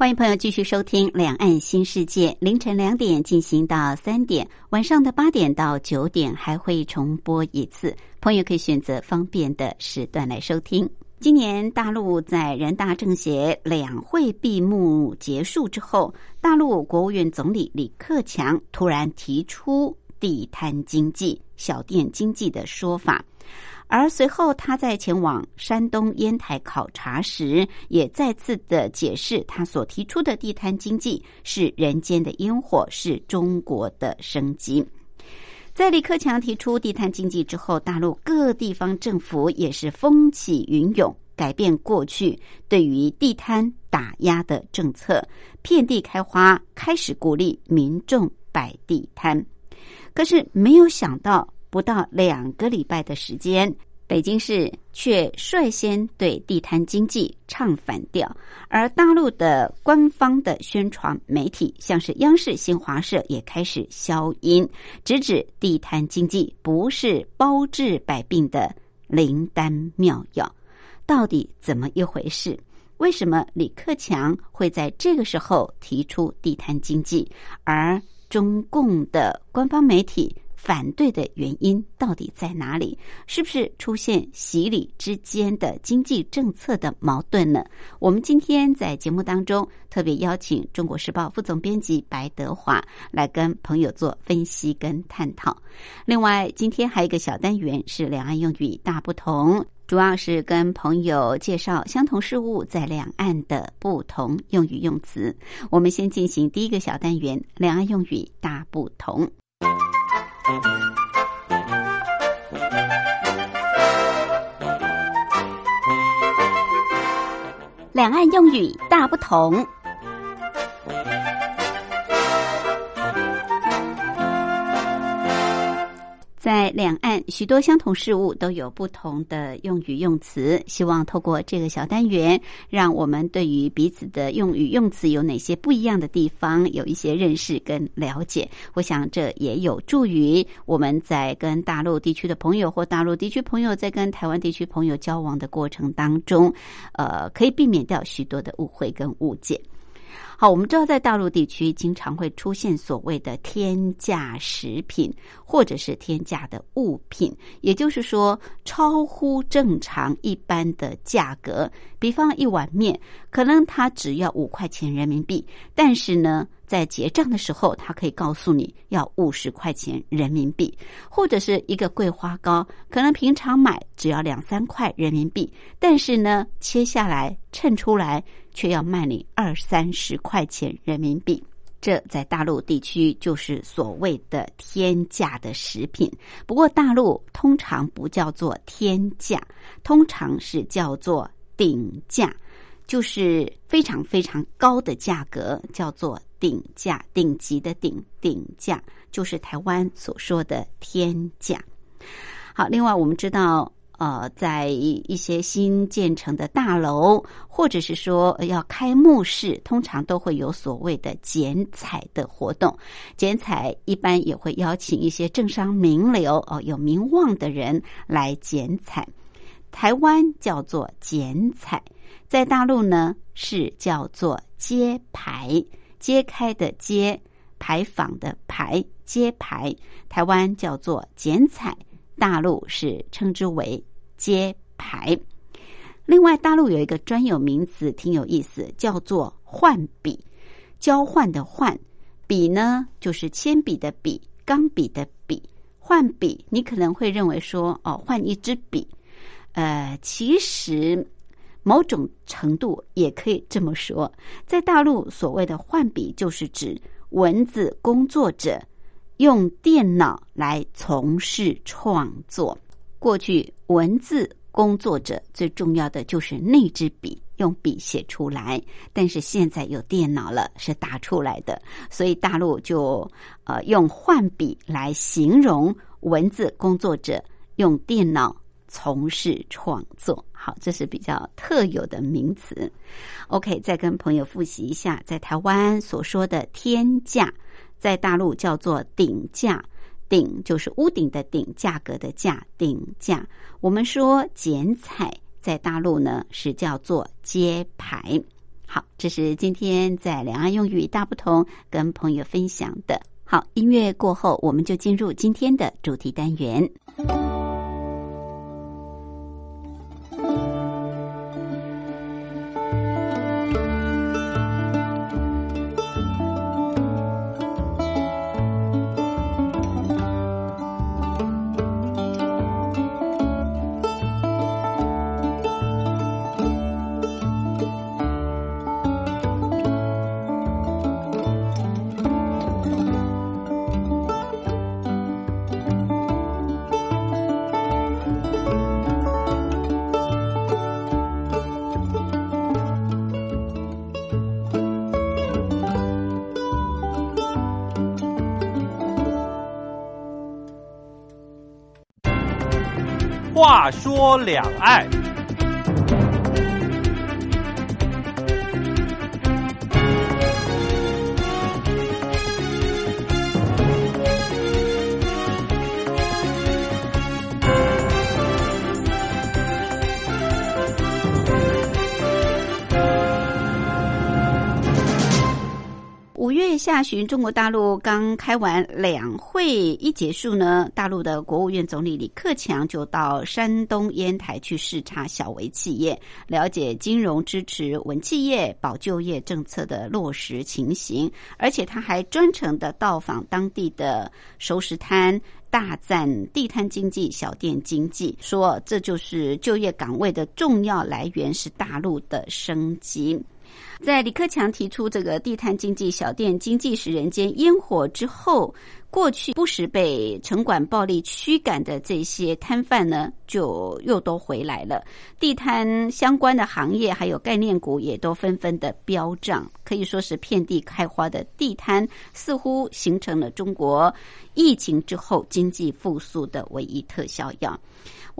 欢迎朋友继续收听《两岸新世界》，凌晨两点进行到三点，晚上的八点到九点还会重播一次，朋友可以选择方便的时段来收听。今年大陆在人大政协两会闭幕结束之后，大陆国务院总理李克强突然提出“地摊经济”、“小店经济”的说法。而随后，他在前往山东烟台考察时，也再次的解释，他所提出的地摊经济是人间的烟火，是中国的生机。在李克强提出地摊经济之后，大陆各地方政府也是风起云涌，改变过去对于地摊打压的政策，遍地开花，开始鼓励民众摆地摊。可是没有想到。不到两个礼拜的时间，北京市却率先对地摊经济唱反调，而大陆的官方的宣传媒体，像是央视、新华社，也开始消音，直指地摊经济不是包治百病的灵丹妙药。到底怎么一回事？为什么李克强会在这个时候提出地摊经济，而中共的官方媒体？反对的原因到底在哪里？是不是出现洗礼之间的经济政策的矛盾呢？我们今天在节目当中特别邀请《中国时报》副总编辑白德华来跟朋友做分析跟探讨。另外，今天还有一个小单元是两岸用语大不同，主要是跟朋友介绍相同事物在两岸的不同用语用词。我们先进行第一个小单元：两岸用语大不同。两岸用语大不同。在两岸，许多相同事物都有不同的用语用词。希望透过这个小单元，让我们对于彼此的用语用词有哪些不一样的地方，有一些认识跟了解。我想这也有助于我们在跟大陆地区的朋友或大陆地区朋友在跟台湾地区朋友交往的过程当中，呃，可以避免掉许多的误会跟误解。好，我们知道在大陆地区经常会出现所谓的天价食品，或者是天价的物品，也就是说超乎正常一般的价格。比方一碗面，可能它只要五块钱人民币，但是呢。在结账的时候，他可以告诉你要五十块钱人民币，或者是一个桂花糕，可能平常买只要两三块人民币，但是呢，切下来称出来却要卖你二三十块钱人民币。这在大陆地区就是所谓的天价的食品。不过大陆通常不叫做天价，通常是叫做顶价，就是非常非常高的价格，叫做。顶价、顶级的顶顶价，就是台湾所说的天价。好，另外我们知道，呃，在一些新建成的大楼，或者是说要开幕式，通常都会有所谓的剪彩的活动。剪彩一般也会邀请一些政商名流哦，有名望的人来剪彩。台湾叫做剪彩，在大陆呢是叫做揭牌。揭开的揭，牌坊的牌，揭牌。台湾叫做剪彩，大陆是称之为揭牌。另外，大陆有一个专有名词，挺有意思，叫做换笔。交换的换，笔呢就是铅笔的笔，钢笔的笔。换笔，你可能会认为说，哦，换一支笔。呃，其实。某种程度也可以这么说，在大陆所谓的换笔，就是指文字工作者用电脑来从事创作。过去文字工作者最重要的就是那支笔，用笔写出来。但是现在有电脑了，是打出来的，所以大陆就呃用换笔来形容文字工作者用电脑从事创作。好，这是比较特有的名词。OK，再跟朋友复习一下，在台湾所说的天价，在大陆叫做顶价。顶就是屋顶的顶，价格的价，顶价。我们说剪彩，在大陆呢是叫做揭牌。好，这是今天在两岸用语大不同跟朋友分享的。好，音乐过后，我们就进入今天的主题单元。说两岸。下旬，中国大陆刚开完两会一结束呢，大陆的国务院总理李克强就到山东烟台去视察小微企业，了解金融支持稳企业、保就业政策的落实情形，而且他还专程的到访当地的熟食摊，大赞地摊经济、小店经济，说这就是就业岗位的重要来源，是大陆的生机。在李克强提出这个地摊经济、小店经济是人间烟火之后，过去不时被城管暴力驱赶的这些摊贩呢，就又都回来了。地摊相关的行业还有概念股也都纷纷的飙涨，可以说是遍地开花的地摊，似乎形成了中国疫情之后经济复苏的唯一特效药。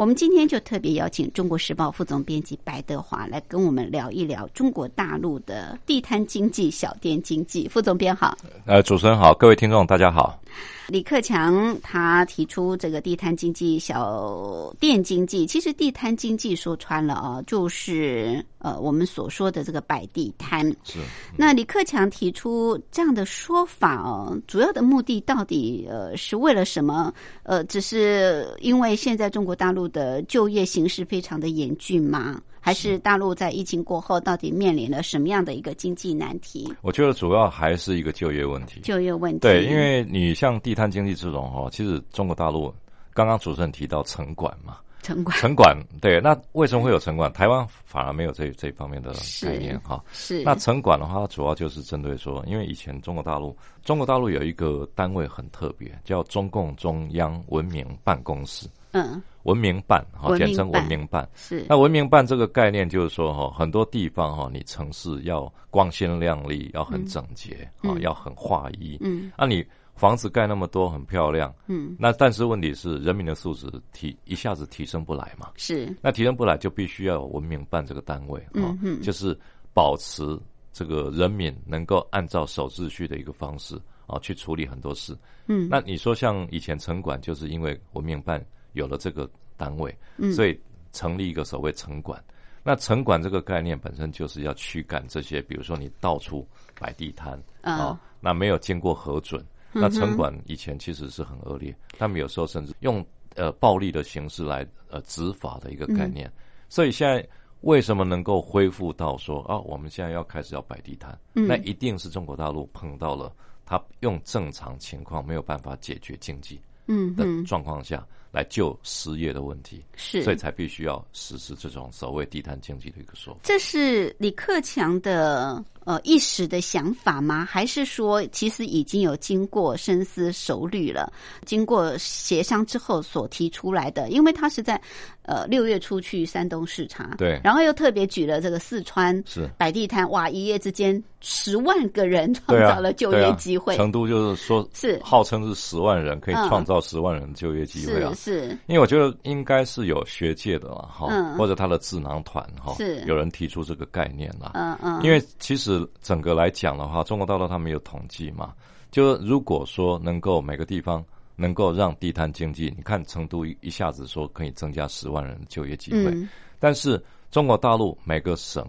我们今天就特别邀请《中国时报》副总编辑白德华来跟我们聊一聊中国大陆的地摊经济、小店经济。副总编好，呃，主持人好，各位听众大家好。李克强他提出这个地摊经济、小店经济，其实地摊经济说穿了啊，就是呃我们所说的这个摆地摊。是。那李克强提出这样的说法哦，主要的目的到底呃是为了什么？呃，只是因为现在中国大陆的就业形势非常的严峻吗？还是大陆在疫情过后到底面临了什么样的一个经济难题？我觉得主要还是一个就业问题。就业问题。对，因为你像地摊经济这种哈，其实中国大陆刚刚主持人提到城管嘛，城管，城管对，那为什么会有城管？台湾反而没有这这方面的概念哈。是。那城管的话，主要就是针对说，因为以前中国大陆，中国大陆有一个单位很特别，叫中共中央文明办公室。嗯。文明办，哈，简称文明办。是那文明办这个概念，就是说，哈，很多地方哈，你城市要光鲜亮丽，要很整洁，啊，要很划一。嗯，那你房子盖那么多，很漂亮。嗯，那但是问题是，人民的素质提一下子提升不来嘛？是。那提升不来，就必须要有文明办这个单位，啊，就是保持这个人民能够按照守秩序的一个方式啊，去处理很多事。嗯，那你说像以前城管，就是因为文明办。有了这个单位，嗯，所以成立一个所谓城管。那城管这个概念本身就是要驱赶这些，比如说你到处摆地摊啊，那没有经过核准。那城管以前其实是很恶劣，他们有时候甚至用呃暴力的形式来呃执法的一个概念。所以现在为什么能够恢复到说啊，我们现在要开始要摆地摊？那一定是中国大陆碰到了他用正常情况没有办法解决经济。嗯的状况下，来救失业的问题，是，所以才必须要实施这种所谓地摊经济的一个说法。这是李克强的呃一时的想法吗？还是说其实已经有经过深思熟虑了，经过协商之后所提出来的？因为他是在呃六月初去山东视察，对，然后又特别举了这个四川是摆地摊，哇，一夜之间十万个人创造了就业机会。成都就是说是号称是十万人可以创造十万人就业机会啊。是，因为我觉得应该是有学界的了哈，或者他的智囊团哈，是有人提出这个概念了。嗯嗯。因为其实整个来讲的话，中国大陆他们有统计嘛，就是如果说能够每个地方能够让地摊经济，你看成都一一下子说可以增加十万人就业机会，但是中国大陆每个省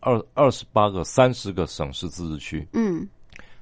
二二十八个、三十个省市自治区，嗯，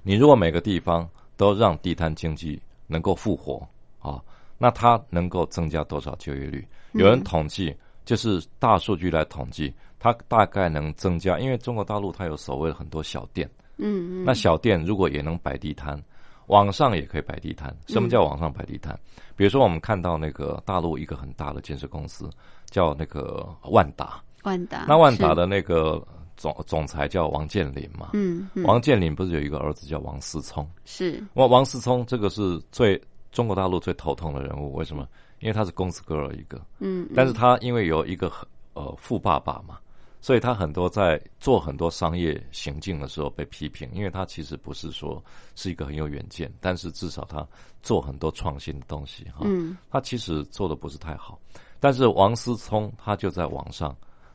你如果每个地方都让地摊经济能够复活啊。那它能够增加多少就业率？有人统计，就是大数据来统计，它大概能增加。因为中国大陆它有所谓的很多小店，嗯嗯，那小店如果也能摆地摊，网上也可以摆地摊。什么叫网上摆地摊？比如说我们看到那个大陆一个很大的建设公司，叫那个万达，万达。那万达的那个总总裁叫王健林嘛，嗯，王健林不是有一个儿子叫王思聪？是，王王思聪这个是最。中国大陆最头痛的人物，为什么？因为他是公子哥儿一个，嗯，但是他因为有一个呃富爸爸嘛，所以他很多在做很多商业行径的时候被批评，因为他其实不是说是一个很有远见，但是至少他做很多创新的东西哈，嗯，他其实做的不是太好，但是王思聪他就在网上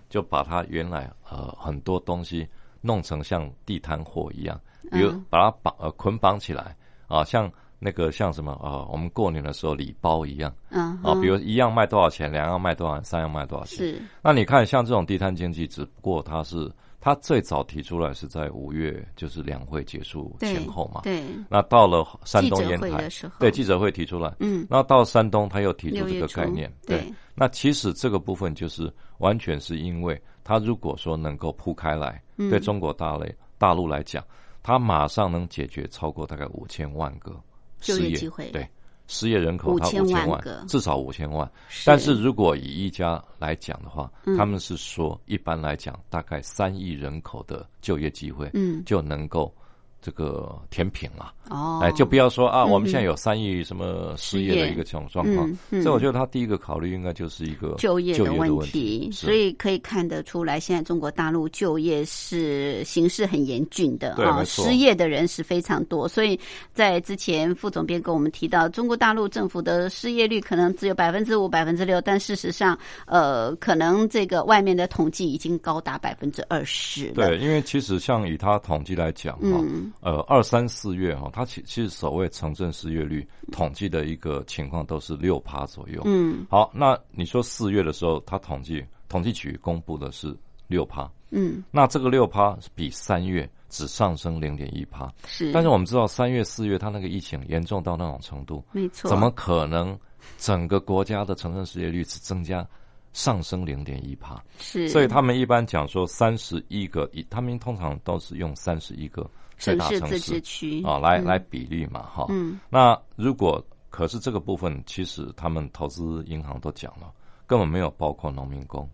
就把他原来呃很多东西弄成像地摊货一样，比如把它绑呃捆绑起来啊，像。那个像什么啊？我们过年的时候礼包一样，嗯，啊，比如一样卖多少钱，两样卖多少，三样卖多少钱。是。那你看，像这种地摊经济，只不过它是它最早提出来是在五月，就是两会结束前后嘛。对。那到了山东烟台，对记者会提出来，嗯。那到山东他又提出这个概念，对。那其实这个部分就是完全是因为他如果说能够铺开来，对中国大类大陆来讲，他马上能解决超过大概五千万个。就业机会对失业人口，五千万个，至少五千万。但是如果以一家来讲的话，他们是说，一般来讲，大概三亿人口的就业机会，嗯，就能够。这个甜品了哦，哎，就不要说啊，我们现在有三亿什么失业的一个这种状况，所以我觉得他第一个考虑应该就是一个就业的问题，所以可以看得出来，现在中国大陆就业是形势很严峻的啊，失业的人是非常多，所以在之前副总编跟我们提到，中国大陆政府的失业率可能只有百分之五、百分之六，但事实上，呃，可能这个外面的统计已经高达百分之二十。对，因为其实像以他统计来讲哈。呃，二三四月哈，它其其实所谓城镇失业率统计的一个情况都是六趴左右。嗯，好，那你说四月的时候，它统计统计局公布的是六趴。嗯，那这个六趴比三月只上升零点一趴。是，但是我们知道三月四月它那个疫情严重到那种程度，没错，怎么可能整个国家的城镇失业率只增加上升零点一趴？是，所以他们一般讲说三十一个，他们通常都是用三十一个。城市自治区啊，来来比例嘛，哈。嗯。那如果可是这个部分，其实他们投资银行都讲了，根本没有包括农民工。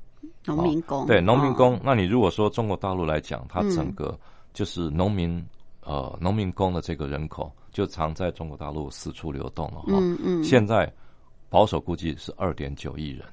农民工对农民工，那你如果说中国大陆来讲，它整个就是农民呃农民工的这个人口，就常在中国大陆四处流动了哈。嗯嗯。现在保守估计是二点九亿人。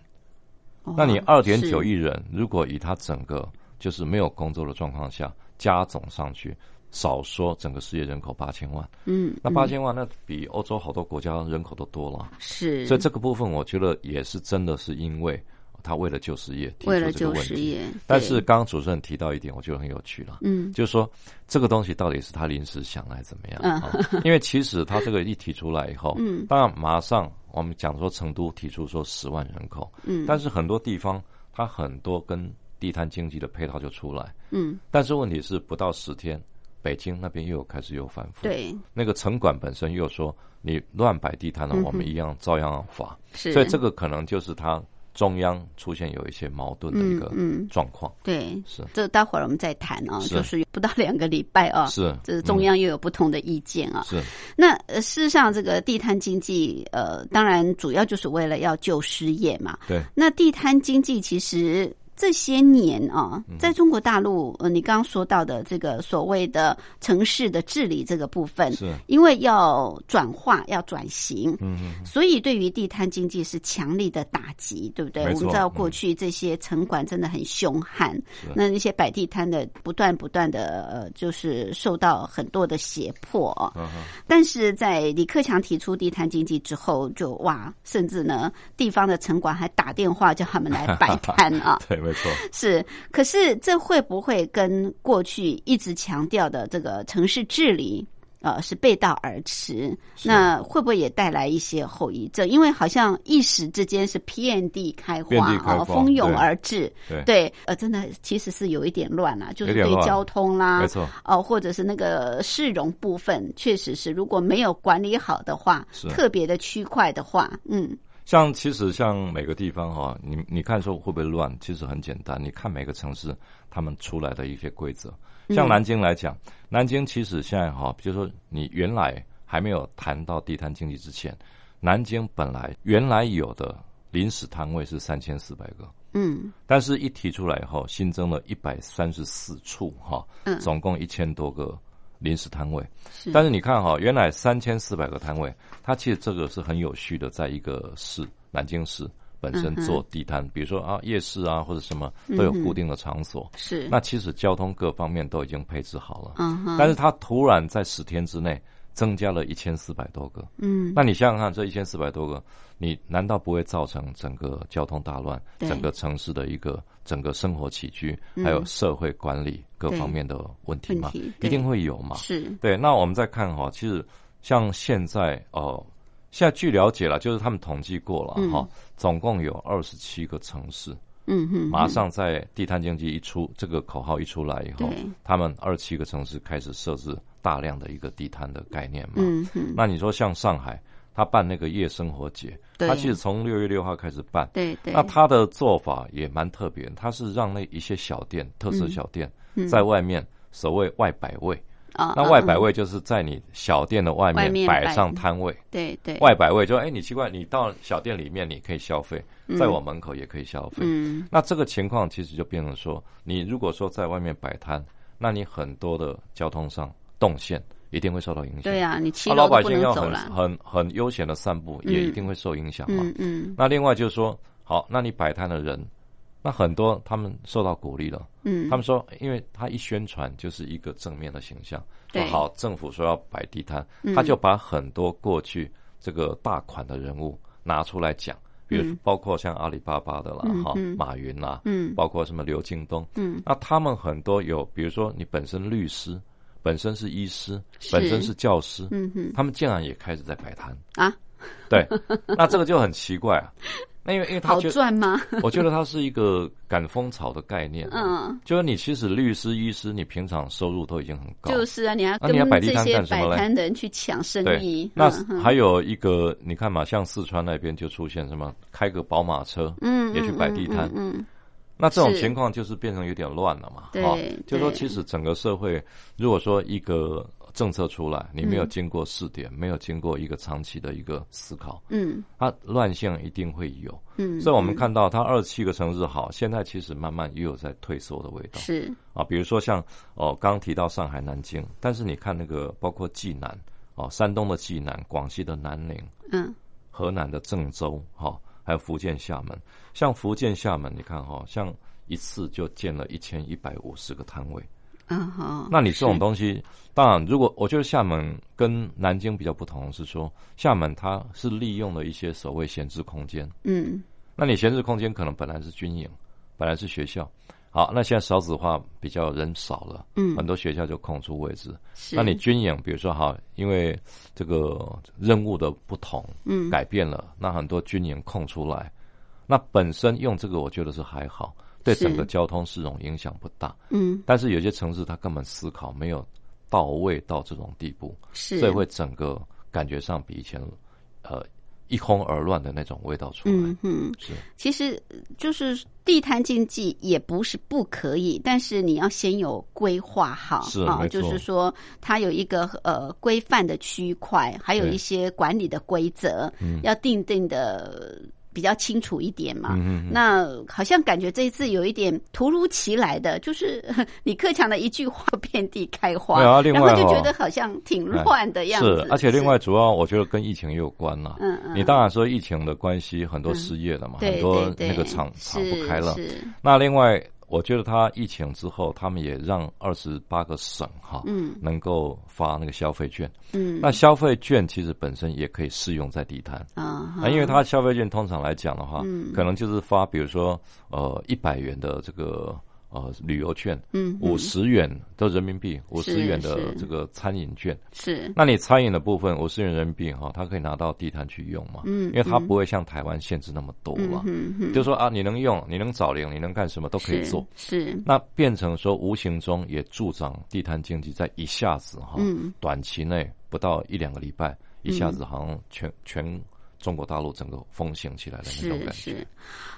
那你二点九亿人，如果以他整个就是没有工作的状况下加总上去。少说整个失业人口八千万，嗯，那八千万那比欧洲好多国家人口都多了，是，所以这个部分我觉得也是真的是因为他为了救失业，提出了救失业，但是刚刚主持人提到一点，我觉得很有趣了，嗯，就是说这个东西到底是他临时想来怎么样？嗯，因为其实他这个一提出来以后，嗯，当然马上我们讲说成都提出说十万人口，嗯，但是很多地方它很多跟地摊经济的配套就出来，嗯，但是问题是不到十天。北京那边又开始又反复，对，那个城管本身又说你乱摆地摊了，我们一样照样罚。是，所以这个可能就是他中央出现有一些矛盾的一个状况。对，是这待会儿我们再谈啊，就是不到两个礼拜啊，是这是中央又有不同的意见啊。是那事实上，这个地摊经济呃，当然主要就是为了要救失业嘛。对，那地摊经济其实。这些年啊，在中国大陆，呃，你刚刚说到的这个所谓的城市的治理这个部分，是，因为要转化、要转型，嗯嗯，所以对于地摊经济是强力的打击，对不对？我们知道过去这些城管真的很凶悍，那那些摆地摊的不断不断的呃，就是受到很多的胁迫。嗯但是在李克强提出地摊经济之后，就哇，甚至呢，地方的城管还打电话叫他们来摆摊啊。对。没错，是，可是这会不会跟过去一直强调的这个城市治理，呃，是背道而驰？那会不会也带来一些后遗症？因为好像一时之间是遍地开花啊，蜂拥而至，对，呃，真的其实是有一点乱了，就是对交通啦，没错，哦，或者是那个市容部分，确实是如果没有管理好的话，特别的区块的话，嗯。像其实像每个地方哈，你你看说会不会乱？其实很简单，你看每个城市他们出来的一些规则。像南京来讲，南京其实现在哈，比如说你原来还没有谈到地摊经济之前，南京本来原来有的临时摊位是三千四百个，嗯，但是一提出来以后，新增了一百三十四处哈，嗯，总共一千多个。临时摊位，但是你看哈，原来三千四百个摊位，它其实这个是很有序的，在一个市南京市本身做地摊，比如说啊夜市啊或者什么都有固定的场所。是，那其实交通各方面都已经配置好了。嗯但是它突然在十天之内增加了一千四百多个。嗯。那你想想看，这一千四百多个，你难道不会造成整个交通大乱，整个城市的一个？整个生活起居，还有社会管理各方面的问题嘛，一定会有嘛。是对。那我们再看哈，其实像现在哦，现在据了解了，就是他们统计过了哈，总共有二十七个城市。嗯哼。马上在地摊经济一出，这个口号一出来以后，他们二十七个城市开始设置大量的一个地摊的概念嘛。嗯哼。那你说像上海？他办那个夜生活节，他其实从六月六号开始办。对对。那他的做法也蛮特别，他是让那一些小店、特色小店在外面所谓外摆位。啊。那外摆位就是在你小店的外面摆上摊位。对对。外摆位就哎，你奇怪，你到小店里面你可以消费，在我门口也可以消费。嗯。那这个情况其实就变成说，你如果说在外面摆摊，那你很多的交通上动线。一定会受到影响。对呀，你骑老百姓要很很很悠闲的散步，也一定会受影响嘛。嗯嗯。那另外就是说，好，那你摆摊的人，那很多他们受到鼓励了。嗯。他们说，因为他一宣传就是一个正面的形象，说好政府说要摆地摊，他就把很多过去这个大款的人物拿出来讲，比如包括像阿里巴巴的啦，哈，马云啦，嗯，包括什么刘京东，嗯，那他们很多有，比如说你本身律师。本身是医师，本身是教师，嗯哼，他们竟然也开始在摆摊啊？对，那这个就很奇怪啊。那因为因为他好赚吗？我觉得它是一个赶风潮的概念。嗯，就是你其实律师、医师，你平常收入都已经很高。就是啊，你要跟这些摆摊的人去抢生意。那还有一个，你看嘛，像四川那边就出现什么，开个宝马车，嗯，也去摆地摊，嗯。那这种情况就是变成有点乱了嘛，对，就说其实整个社会，如果说一个政策出来，你没有经过试点，没有经过一个长期的一个思考，嗯，它乱象一定会有，嗯，所以我们看到它二十七个城市好，现在其实慢慢也有在退缩的味道，是。啊，比如说像哦，刚提到上海、南京，但是你看那个包括济南，哦，山东的济南，广西的南宁，嗯，河南的郑州，哈。还有福建厦门，像福建厦门，你看哈，像一次就建了一千一百五十个摊位，嗯好。那你这种东西，当然，如果我觉得厦门跟南京比较不同，是说厦门它是利用了一些所谓闲置空间，嗯，那你闲置空间可能本来是军营，本来是学校。好，那现在少子化比较人少了，嗯，很多学校就空出位置。是，那你军营，比如说哈，因为这个任务的不同，嗯，改变了，那很多军营空出来，那本身用这个，我觉得是还好，对整个交通市容影响不大，嗯。但是有些城市它根本思考没有到位到这种地步，是，所以会整个感觉上比以前，呃。一哄而乱的那种味道出来。嗯嗯，是，其实就是地摊经济也不是不可以，但是你要先有规划好，是啊，就是说它有一个呃规范的区块，还有一些管理的规则，要定定的。比较清楚一点嘛，嗯那好像感觉这一次有一点突如其来的，就是 李克强的一句话遍地开花，然后就觉得好像挺乱的样子。是，而且另外主要我觉得跟疫情也有关了。嗯嗯，你当然说疫情的关系，很多失业了嘛，很多那个厂厂不开了。那另外。我觉得他疫情之后，他们也让二十八个省哈，嗯，能够发那个消费券，嗯，那消费券其实本身也可以适用在地摊。啊，因为它消费券通常来讲的话，嗯，可能就是发比如说呃一百元的这个。呃，旅游券，嗯，五十元的人民币，五十元的这个餐饮券，是。那你餐饮的部分五十元人民币哈，它可以拿到地摊去用嘛？嗯，因为它不会像台湾限制那么多嘛。嗯嗯。就说啊，你能用，你能找零，你能干什么都可以做。是。那变成说，无形中也助长地摊经济，在一下子哈，短期内不到一两个礼拜，一下子好像全全。中国大陆整个风行起来的那种感觉，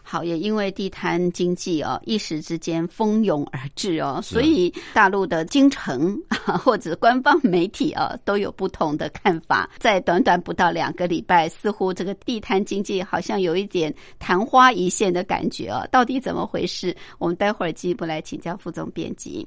好，也因为地摊经济哦，一时之间蜂拥而至哦，所以大陆的京城 或者官方媒体啊都有不同的看法。在短短不到两个礼拜，似乎这个地摊经济好像有一点昙花一现的感觉哦，到底怎么回事？我们待会儿进一步来请教副总编辑。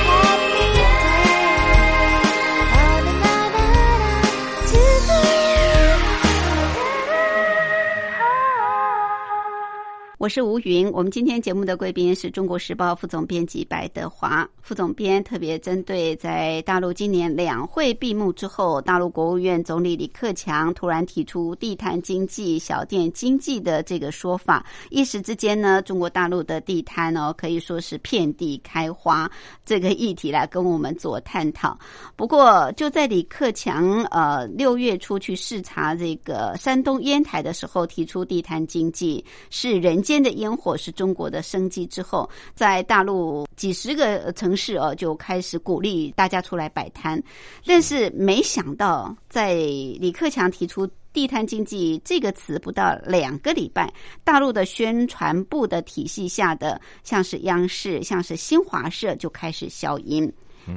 我是吴云，我们今天节目的贵宾是中国时报副总编辑白德华副总编，特别针对在大陆今年两会闭幕之后，大陆国务院总理李克强突然提出地摊经济、小店经济的这个说法，一时之间呢，中国大陆的地摊哦可以说是遍地开花，这个议题来跟我们做探讨。不过就在李克强呃六月初去视察这个山东烟台的时候，提出地摊经济是人间。的烟火是中国的生机之后，在大陆几十个城市哦，就开始鼓励大家出来摆摊。但是没想到，在李克强提出“地摊经济”这个词不到两个礼拜，大陆的宣传部的体系下的，像是央视、像是新华社就开始消音，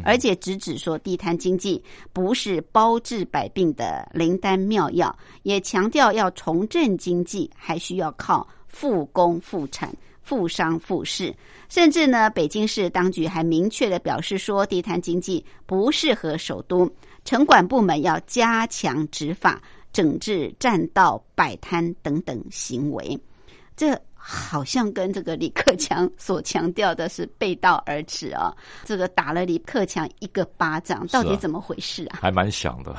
而且直指说地摊经济不是包治百病的灵丹妙药，也强调要重振经济，还需要靠。复工复产、复商复市，甚至呢，北京市当局还明确的表示说，地摊经济不适合首都，城管部门要加强执法，整治占道摆摊等等行为。这好像跟这个李克强所强调的是背道而驰啊！这个打了李克强一个巴掌，到底怎么回事啊？还蛮想的，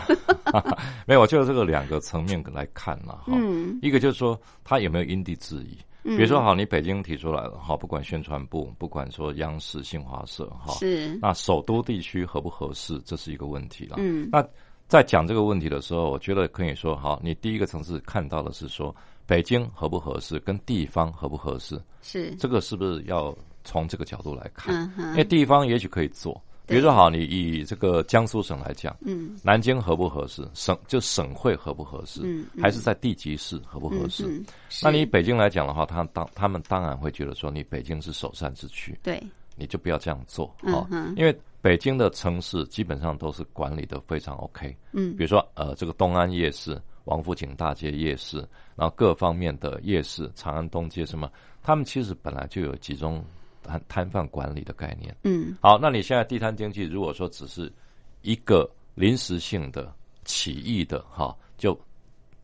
没有，就这个两个层面来看嘛。嗯，一个就是说他有没有因地制宜，比如说好，你北京提出来了，好，不管宣传部，不管说央视、新华社，哈，是那首都地区合不合适，这是一个问题了。嗯，那在讲这个问题的时候，我觉得可以说，好，你第一个层次看到的是说北京合不合适，跟地方合不合适，是这个是不是要从这个角度来看？因为地方也许可以做。比如说，好，你以这个江苏省来讲，嗯，南京合不合适？省就省会合不合适？嗯，还是在地级市合不合适？那你北京来讲的话，他当他们当然会觉得说，你北京是首善之区，对，你就不要这样做啊，因为北京的城市基本上都是管理的非常 OK，嗯，比如说呃，这个东安夜市、王府井大街夜市，然后各方面的夜市、长安东街什么，他们其实本来就有集中。摊摊贩管理的概念，嗯，好，那你现在地摊经济，如果说只是一个临时性的起义的哈，就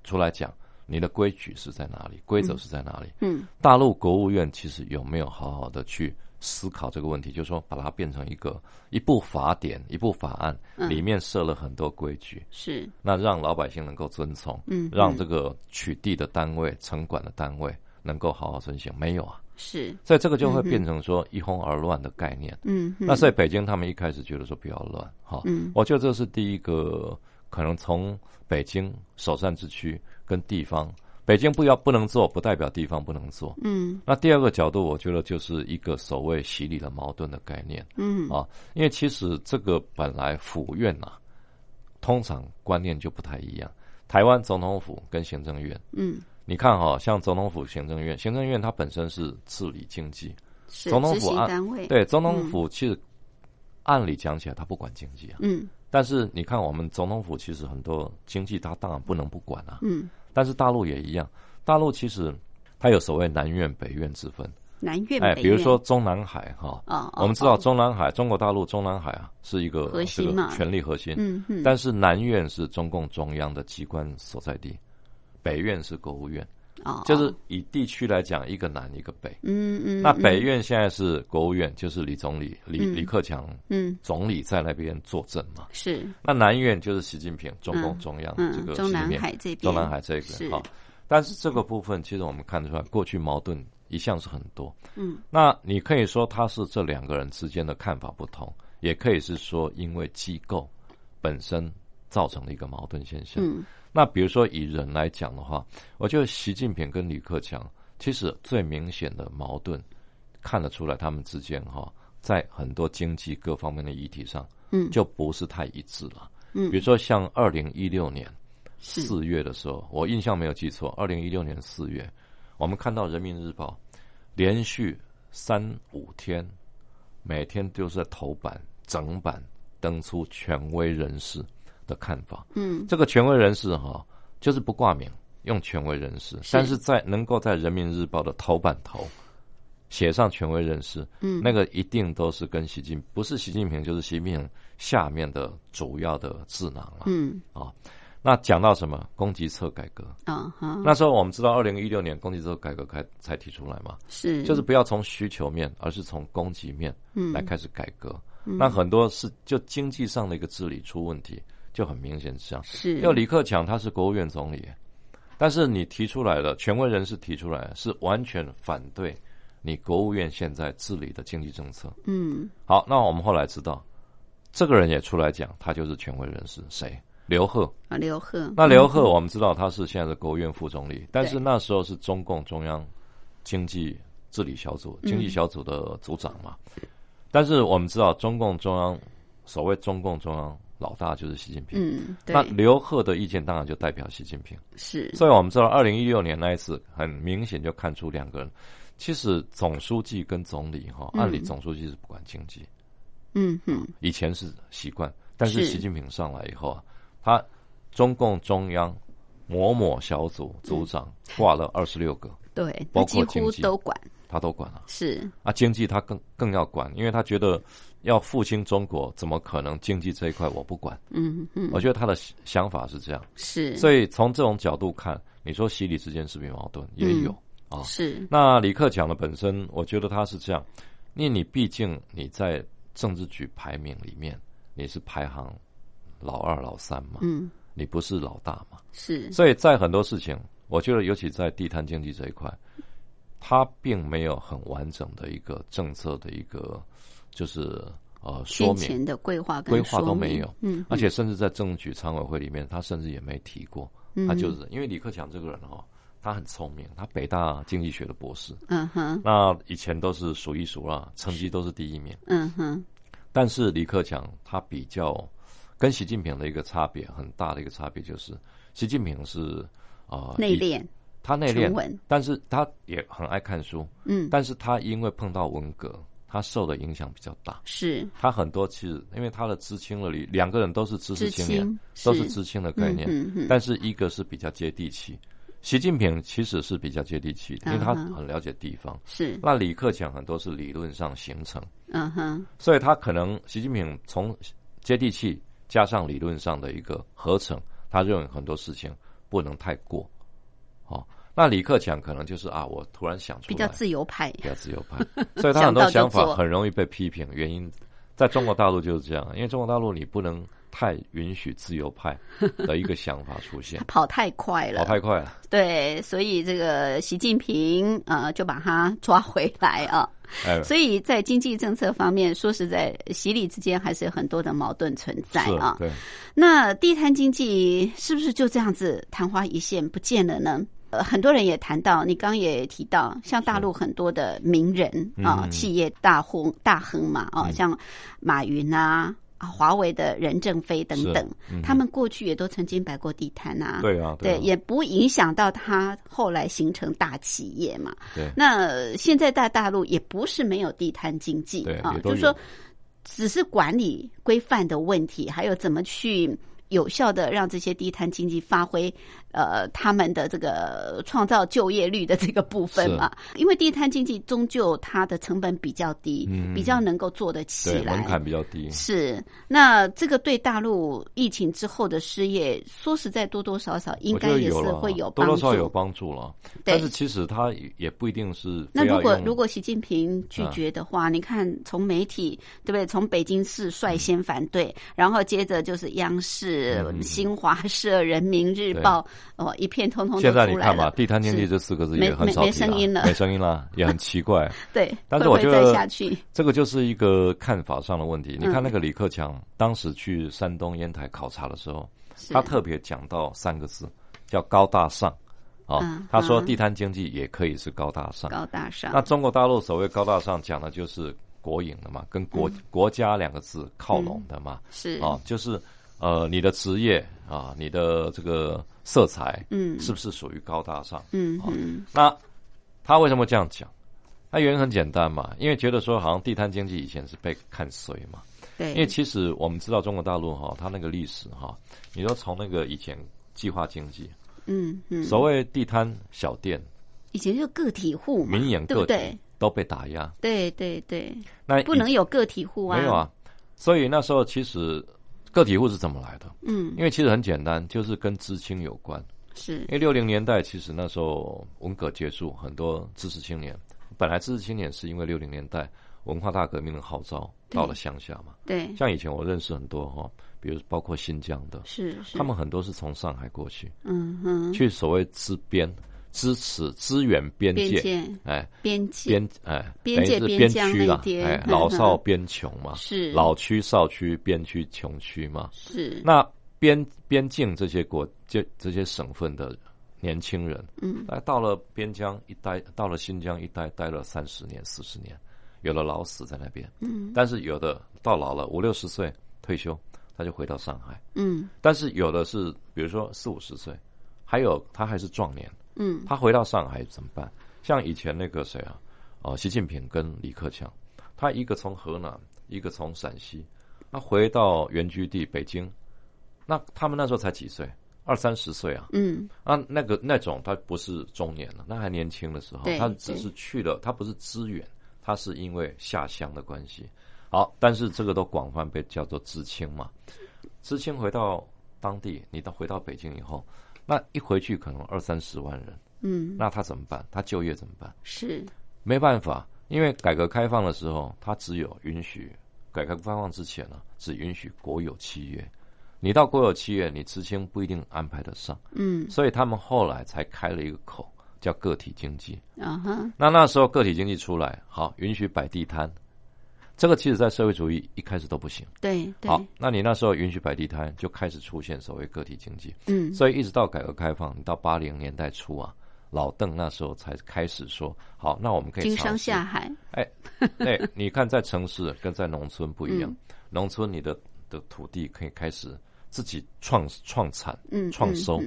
出来讲，你的规矩是在哪里，规则是在哪里？嗯，大陆国务院其实有没有好好的去思考这个问题？就是说，把它变成一个一部法典、一部法案，里面设了很多规矩，是那让老百姓能够遵从，嗯，让这个取缔的单位、城管的单位能够好好遵行，没有啊？是，所以这个就会变成说一哄而乱的概念。嗯，那在北京，他们一开始觉得说不要乱，哈。嗯，我觉得这是第一个可能从北京首善之区跟地方，北京不要不能做，不代表地方不能做。嗯，那第二个角度，我觉得就是一个所谓洗礼的矛盾的概念。嗯，啊，因为其实这个本来府院呐，通常观念就不太一样。台湾总统府跟行政院，嗯。你看哈，像总统府、行政院，行政院它本身是治理经济，总统府按对总统府其实按理讲起来，它不管经济啊。嗯。但是你看，我们总统府其实很多经济，它当然不能不管啊。嗯。但是大陆也一样，大陆其实它有所谓南院、北院之分。南苑哎，比如说中南海哈，我们知道中南海，中国大陆中南海啊是一个核心权力核心。嗯嗯。但是南院是中共中央的机关所在地。北院是国务院，哦，就是以地区来讲，一个南一个北，嗯嗯。那北院现在是国务院，就是李总理李李克强，嗯，总理在那边坐镇嘛。是。那南院就是习近平，中共中央这个中南海这边，中南海这个哈。但是这个部分，其实我们看得出来，过去矛盾一向是很多。嗯。那你可以说他是这两个人之间的看法不同，也可以是说因为机构本身造成的一个矛盾现象。嗯。那比如说以人来讲的话，我觉得习近平跟李克强其实最明显的矛盾看得出来，他们之间哈在很多经济各方面的议题上，嗯，就不是太一致了。嗯，比如说像二零一六年四月的时候，我印象没有记错，二零一六年四月，我们看到人民日报连续三五天每天都是在头版整版登出权威人士的看法。嗯，这个权威人士哈，就是不挂名，用权威人士，但是在能够在人民日报的头版头写上权威人士，嗯，那个一定都是跟习近不是习近平就是习近平下面的主要的智囊了。嗯，啊。那讲到什么供给侧改革啊？那时候我们知道，二零一六年供给侧改革开才提出来嘛，是就是不要从需求面，而是从供给面来开始改革。嗯、那很多是就经济上的一个治理出问题，就很明显是这样。是，要李克强他是国务院总理，但是你提出来了，权威人士提出来是完全反对你国务院现在治理的经济政策。嗯，好，那我们后来知道，这个人也出来讲，他就是权威人士，谁？刘鹤啊，刘鹤。那刘鹤，我们知道他是现在的国务院副总理，但是那时候是中共中央经济治理小组经济小组的组长嘛。但是我们知道，中共中央所谓中共中央老大就是习近平。嗯，那刘鹤的意见当然就代表习近平。是。所以我们知道，二零一六年那一次，很明显就看出两个人，其实总书记跟总理哈，按理总书记是不管经济。嗯哼。以前是习惯，但是习近平上来以后啊。他中共中央某某小组组长挂了二十六个，对，包括经济都管，他都管了。是啊，经济他更更要管，因为他觉得要复兴中国，怎么可能经济这一块我不管？嗯嗯，我觉得他的想法是这样。是，所以从这种角度看，你说习李之间是不是矛盾？也有啊。是。那李克强的本身，我觉得他是这样，因为你毕竟你在政治局排名里面，你是排行。老二、老三嘛，嗯，你不是老大嘛，是，所以在很多事情，我觉得尤其在地摊经济这一块，它并没有很完整的一个政策的一个，就是呃说明。的规划规划都没有，嗯，而且甚至在政局常委会里面，他甚至也没提过，嗯、他就是因为李克强这个人哈，他很聪明，他北大经济学的博士，嗯哼，那以前都是数一数二，成绩都是第一名，嗯哼，但是李克强他比较。跟习近平的一个差别很大的一个差别就是，习近平是啊内敛，他内敛，但是他也很爱看书，嗯，但是他因为碰到文革，他受的影响比较大，是。他很多其实因为他的知青了里两个人都是知识青年，都是知青的概念，嗯嗯，但是一个是比较接地气，习近平其实是比较接地气，因为他很了解地方，是。那李克强很多是理论上形成，嗯哼，所以他可能习近平从接地气。加上理论上的一个合成，他认为很多事情不能太过，哦，那李克强可能就是啊，我突然想出来，比较自由派，比较自由派，所以他很多想法很容易被批评。原因在中国大陆就是这样，因为中国大陆你不能太允许自由派的一个想法出现，跑太快了，跑太快了，对，所以这个习近平呃就把他抓回来啊。所以在经济政策方面，说实在，习李之间还是有很多的矛盾存在啊。对，那地摊经济是不是就这样子昙花一现不见了呢？呃，很多人也谈到，你刚刚也提到，像大陆很多的名人啊，企业大亨大亨嘛啊，像马云啊。啊，华为的任正非等等，他们过去也都曾经摆过地摊呐。对啊，对，也不影响到他后来形成大企业嘛。对，那现在在大陆也不是没有地摊经济啊，就是说，只是管理规范的问题，还有怎么去有效的让这些地摊经济发挥。呃，他们的这个创造就业率的这个部分嘛，因为地摊经济终究它的成本比较低，嗯比较能够做得起来，门槛比较低。是，那这个对大陆疫情之后的失业，说实在多多少少应该也是会有多多少有帮助了。但是其实它也不一定是。那如果如果习近平拒绝的话，你看从媒体对不对？从北京市率先反对，然后接着就是央视、新华社、人民日报。哦，一片通通现在你看嘛，地摊经济这四个字也很少没声音了，没声音了，也很奇怪。对，但是我觉得下去这个就是一个看法上的问题。你看那个李克强当时去山东烟台考察的时候，他特别讲到三个字，叫高大上。啊，他说地摊经济也可以是高大上，高大上。那中国大陆所谓高大上讲的就是国营的嘛，跟国国家两个字靠拢的嘛。是啊，就是呃，你的职业啊，你的这个。色彩，嗯，是不是属于高大上？嗯嗯，那他为什么这样讲？他原因很简单嘛，因为觉得说好像地摊经济以前是被看衰嘛，对，因为其实我们知道中国大陆哈，它那个历史哈，你说从那个以前计划经济，嗯嗯，所谓地摊小店，以前就个体户嘛，民营个体都被打压，对对对，那不能有个体户啊，没有啊，所以那时候其实个体户是怎么来的？嗯，因为其实很简单，就是跟知青有关，是因为六零年代其实那时候文革结束，很多知识青年，本来知识青年是因为六零年代。文化大革命的号召到了乡下嘛？对，像以前我认识很多哈，比如包括新疆的，是，他们很多是从上海过去，嗯哼，去所谓支边支持支援边界，哎，边界边哎，边界边区了，哎，老少边穷嘛，是。老区少区边区穷区嘛，是。那边边境这些国这这些省份的年轻人，嗯，来到了边疆一待，到了新疆一待，待了三十年四十年。有的老死在那边，嗯，但是有的到老了五六十岁退休，他就回到上海，嗯，但是有的是比如说四五十岁，还有他还是壮年，嗯，他回到上海怎么办？像以前那个谁啊，哦，习近平跟李克强，他一个从河南，一个从陕西，他回到原居地北京，那他们那时候才几岁，二三十岁啊，嗯，啊，那个那种他不是中年了，那还年轻的时候，他只是去了，他不是支援。他是因为下乡的关系，好，但是这个都广泛被叫做知青嘛。知青回到当地，你到回到北京以后，那一回去可能二三十万人，嗯，那他怎么办？他就业怎么办？是没办法，因为改革开放的时候，他只有允许改革开放之前呢，只允许国有企业。你到国有企业，你知青不一定安排得上，嗯，所以他们后来才开了一个口。叫个体经济啊哈，那那时候个体经济出来，好允许摆地摊，这个其实在社会主义一开始都不行。对，好，那你那时候允许摆地摊，就开始出现所谓个体经济。嗯，所以一直到改革开放，你到八零年代初啊，老邓那时候才开始说，好，那我们可以经商下海。哎，哎，你看在城市 跟在农村不一样，农村你的的土地可以开始自己创创产，嗯，创收。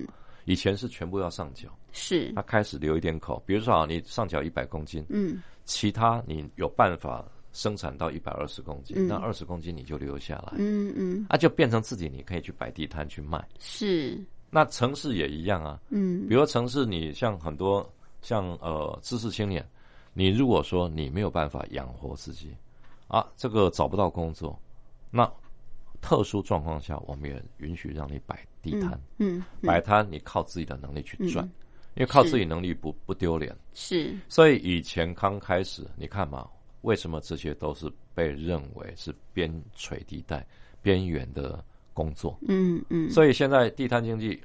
以前是全部要上缴，是他开始留一点口，比如说啊，你上缴一百公斤，嗯，其他你有办法生产到一百二十公斤，那二十公斤你就留下来，嗯嗯，啊，就变成自己你可以去摆地摊去卖，是。那城市也一样啊，嗯，比如城市你像很多像呃知识青年，你如果说你没有办法养活自己，啊，这个找不到工作，那。特殊状况下，我们也允许让你摆地摊。嗯，摆摊你靠自己的能力去赚，因为靠自己能力不不丢脸。是，所以以前刚开始，你看嘛，为什么这些都是被认为是边陲地带、边缘的工作？嗯嗯。所以现在地摊经济。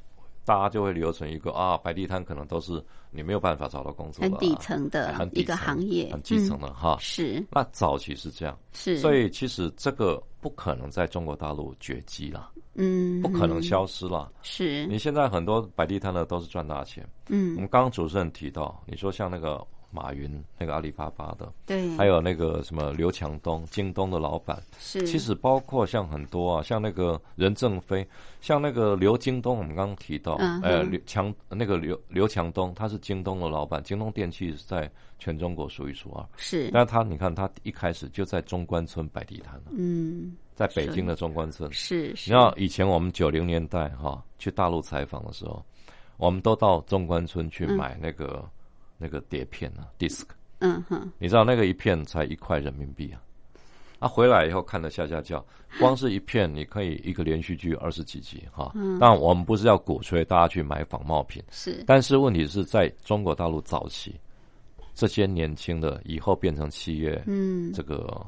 大家就会留成一个啊，摆地摊可能都是你没有办法找到工作，很底层的一个行业，很基层的哈。是，那早期是这样，是，所以其实这个不可能在中国大陆绝迹了，嗯，不可能消失了。是，你现在很多摆地摊的都是赚大钱，嗯，我们刚刚主持人提到，你说像那个。马云那个阿里巴巴的，对，还有那个什么刘强东，京东的老板，是。其实包括像很多啊，像那个任正非，像那个刘京东，我们刚刚提到，呃，刘强那个刘刘强东，他是京东的老板，京东电器是在全中国数一数二，是。但他你看，他一开始就在中关村摆地摊了，嗯，在北京的中关村，是。你知道以前我们九零年代哈去大陆采访的时候，我们都到中关村去买那个那个碟片啊，disc。嗯哼，你知道那个一片才一块人民币啊，啊回来以后看了下下叫，光是一片你可以一个连续剧二十几集哈。嗯，但我们不是要鼓吹大家去买仿冒品，是，但是问题是在中国大陆早期，这些年轻的以后变成企业，嗯，这个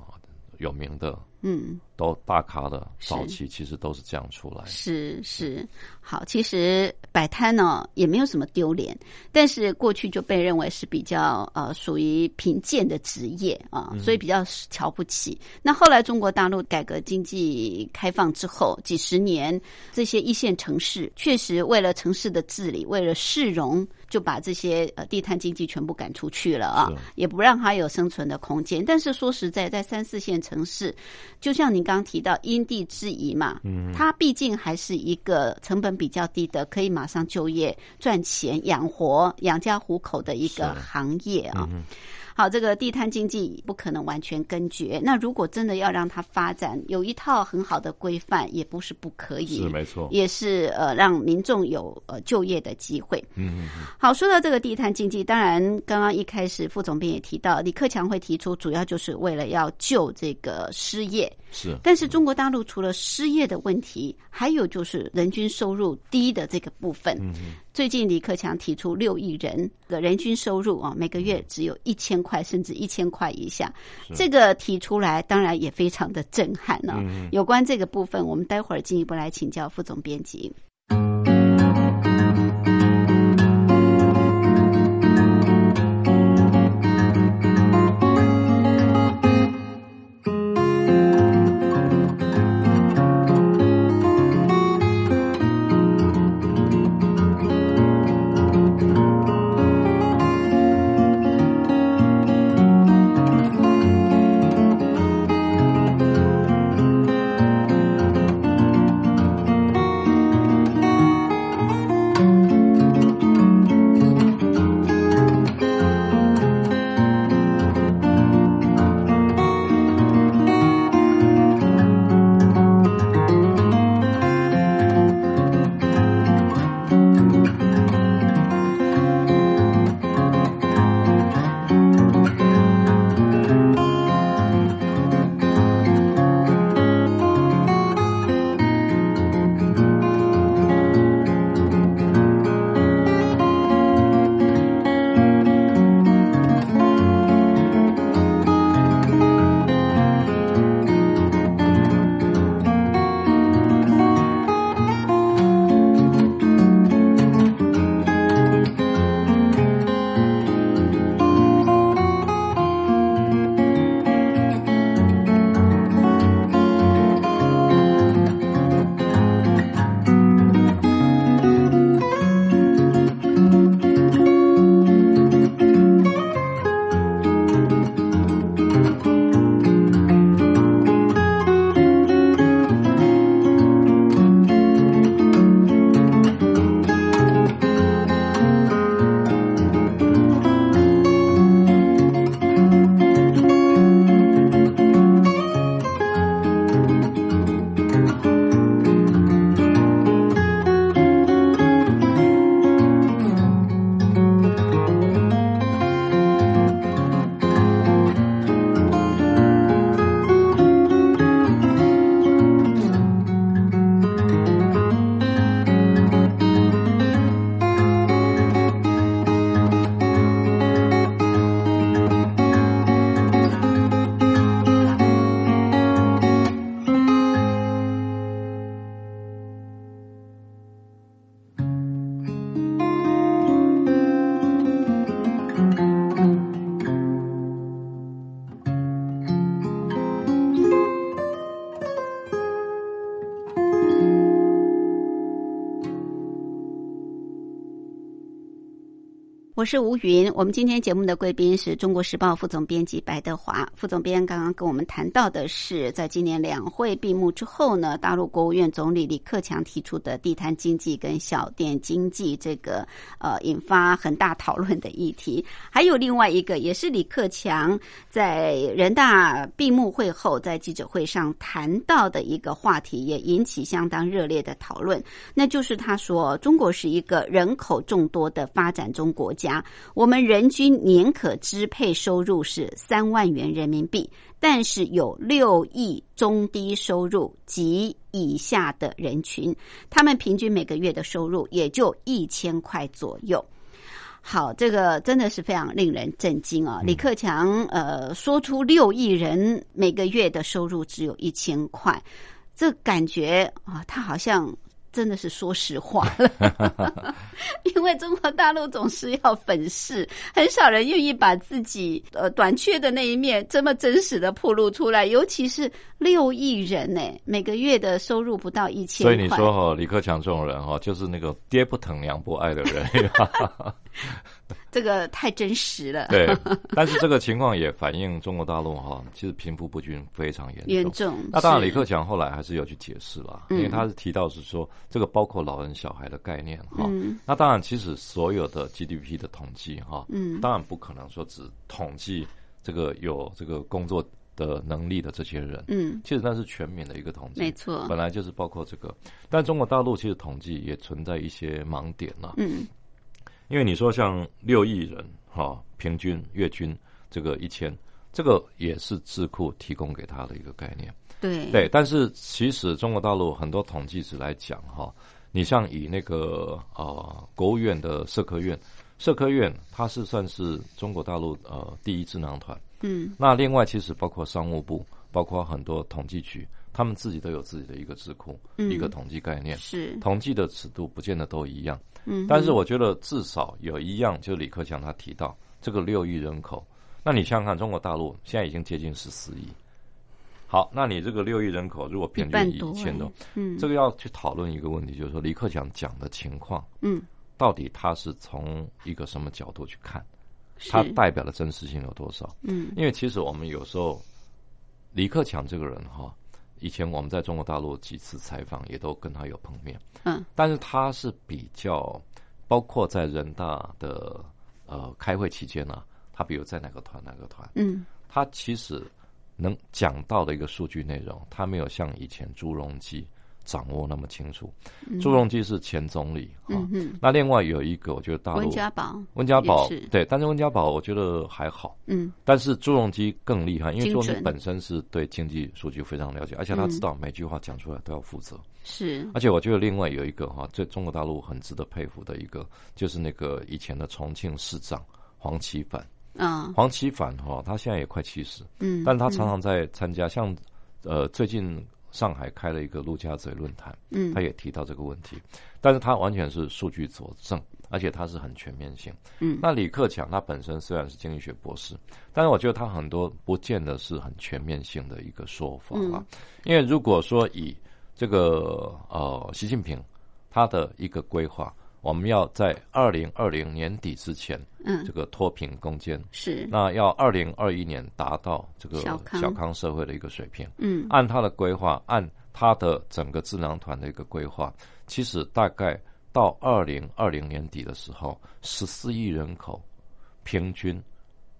有名的。嗯，都大咖的早期其实都是这样出来。是是，好，其实摆摊呢也没有什么丢脸，但是过去就被认为是比较呃属于贫贱的职业啊，所以比较瞧不起。那后来中国大陆改革经济开放之后，几十年这些一线城市确实为了城市的治理，为了市容，就把这些呃地摊经济全部赶出去了啊，也不让它有生存的空间。但是说实在，在三四线城市。就像您刚刚提到因地制宜嘛，嗯，它毕竟还是一个成本比较低的，可以马上就业赚钱养活养家糊口的一个行业啊。好，这个地摊经济不可能完全根绝。那如果真的要让它发展，有一套很好的规范，也不是不可以。是没错，也是呃让民众有呃就业的机会。嗯嗯嗯。好，说到这个地摊经济，当然刚刚一开始副总编也提到，李克强会提出，主要就是为了要救这个失业。是。但是中国大陆除了失业的问题，还有就是人均收入低的这个部分。嗯嗯。最近李克强提出六亿人的人均收入啊，每个月只有一千块，甚至一千块以下。这个提出来，当然也非常的震撼呢。有关这个部分，我们待会儿进一步来请教副总编辑。我是吴云，我们今天节目的贵宾是中国时报副总编辑白德华。副总编。刚刚跟我们谈到的是，在今年两会闭幕之后呢，大陆国务院总理李克强提出的地摊经济跟小店经济这个呃引发很大讨论的议题。还有另外一个，也是李克强在人大闭幕会后在记者会上谈到的一个话题，也引起相当热烈的讨论。那就是他说，中国是一个人口众多的发展中国家。我们人均年可支配收入是三万元人民币，但是有六亿中低收入及以下的人群，他们平均每个月的收入也就一千块左右。好，这个真的是非常令人震惊啊！李克强呃说出六亿人每个月的收入只有一千块，这感觉啊，他好像。真的是说实话了，因为中国大陆总是要粉饰，很少人愿意把自己呃短缺的那一面这么真实的暴露出来。尤其是六亿人呢，每个月的收入不到一千。所以你说哈，李克强这种人哈，就是那个爹不疼娘不爱的人。这个太真实了。对，但是这个情况也反映中国大陆哈，其实贫富不均非常严重。严重。那当然，李克强后来还是有去解释了，因为他是提到是说这个包括老人小孩的概念哈。那当然，其实所有的 GDP 的统计哈，嗯，当然不可能说只统计这个有这个工作。的能力的这些人，嗯，其实那是全民的一个统计，没错，本来就是包括这个。但中国大陆其实统计也存在一些盲点了，嗯，因为你说像六亿人哈，平均月均这个一千，这个也是智库提供给他的一个概念，对对。但是其实中国大陆很多统计值来讲哈，你像以那个呃国务院的社科院，社科院它是算是中国大陆呃第一智囊团。嗯，那另外其实包括商务部，包括很多统计局，他们自己都有自己的一个智库，一个统计概念。是统计的尺度不见得都一样。嗯，但是我觉得至少有一样，就李克强他提到这个六亿人口，那你想想看，中国大陆现在已经接近十四亿。好，那你这个六亿人口如果平均一千多，嗯，这个要去讨论一个问题，就是说李克强讲的情况，嗯，到底他是从一个什么角度去看？他代表的真实性有多少？嗯，因为其实我们有时候，李克强这个人哈，以前我们在中国大陆几次采访也都跟他有碰面，嗯，但是他是比较，包括在人大的呃开会期间呢，他比如在哪个团哪个团，嗯，他其实能讲到的一个数据内容，他没有像以前朱镕基。掌握那么清楚，朱镕基是前总理啊。那另外有一个，我觉得大陆温家宝，温家宝对，但是温家宝我觉得还好。嗯，但是朱镕基更厉害，因为朱镕基本身是对经济数据非常了解，而且他知道每句话讲出来都要负责。是，而且我觉得另外有一个哈，在中国大陆很值得佩服的一个，就是那个以前的重庆市长黄奇帆。啊，黄奇帆哈，他现在也快七十，嗯，但他常常在参加，像呃最近。上海开了一个陆家嘴论坛，嗯，他也提到这个问题，但是他完全是数据佐证，而且他是很全面性，嗯。那李克强他本身虽然是经济学博士，但是我觉得他很多不见得是很全面性的一个说法啊，因为如果说以这个呃习近平他的一个规划。我们要在二零二零年底之前，嗯，这个脱贫攻坚。是，那要二零二一年达到这个小康。社会的一个水平，嗯，按他的规划，按他的整个智囊团的一个规划，其实大概到二零二零年底的时候，十四亿人口平均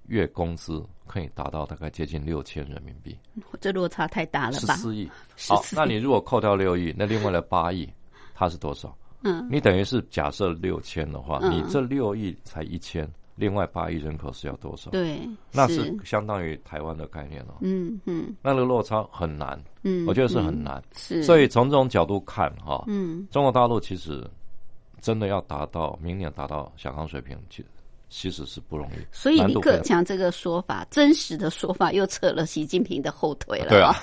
月工资可以达到大概接近六千人民币，这落差太大了吧？十四亿，好，那你如果扣掉六亿，那另外的八亿，它是多少？嗯，你等于是假设六千的话，你这六亿才一千，另外八亿人口是要多少？对，那是相当于台湾的概念了。嗯嗯，那个落差很难，嗯，我觉得是很难。是，所以从这种角度看，哈，嗯，中国大陆其实真的要达到明年达到小康水平，其实。其实是不容易，所以李克强这个说法，真实的说法又扯了习近平的后腿了。对啊，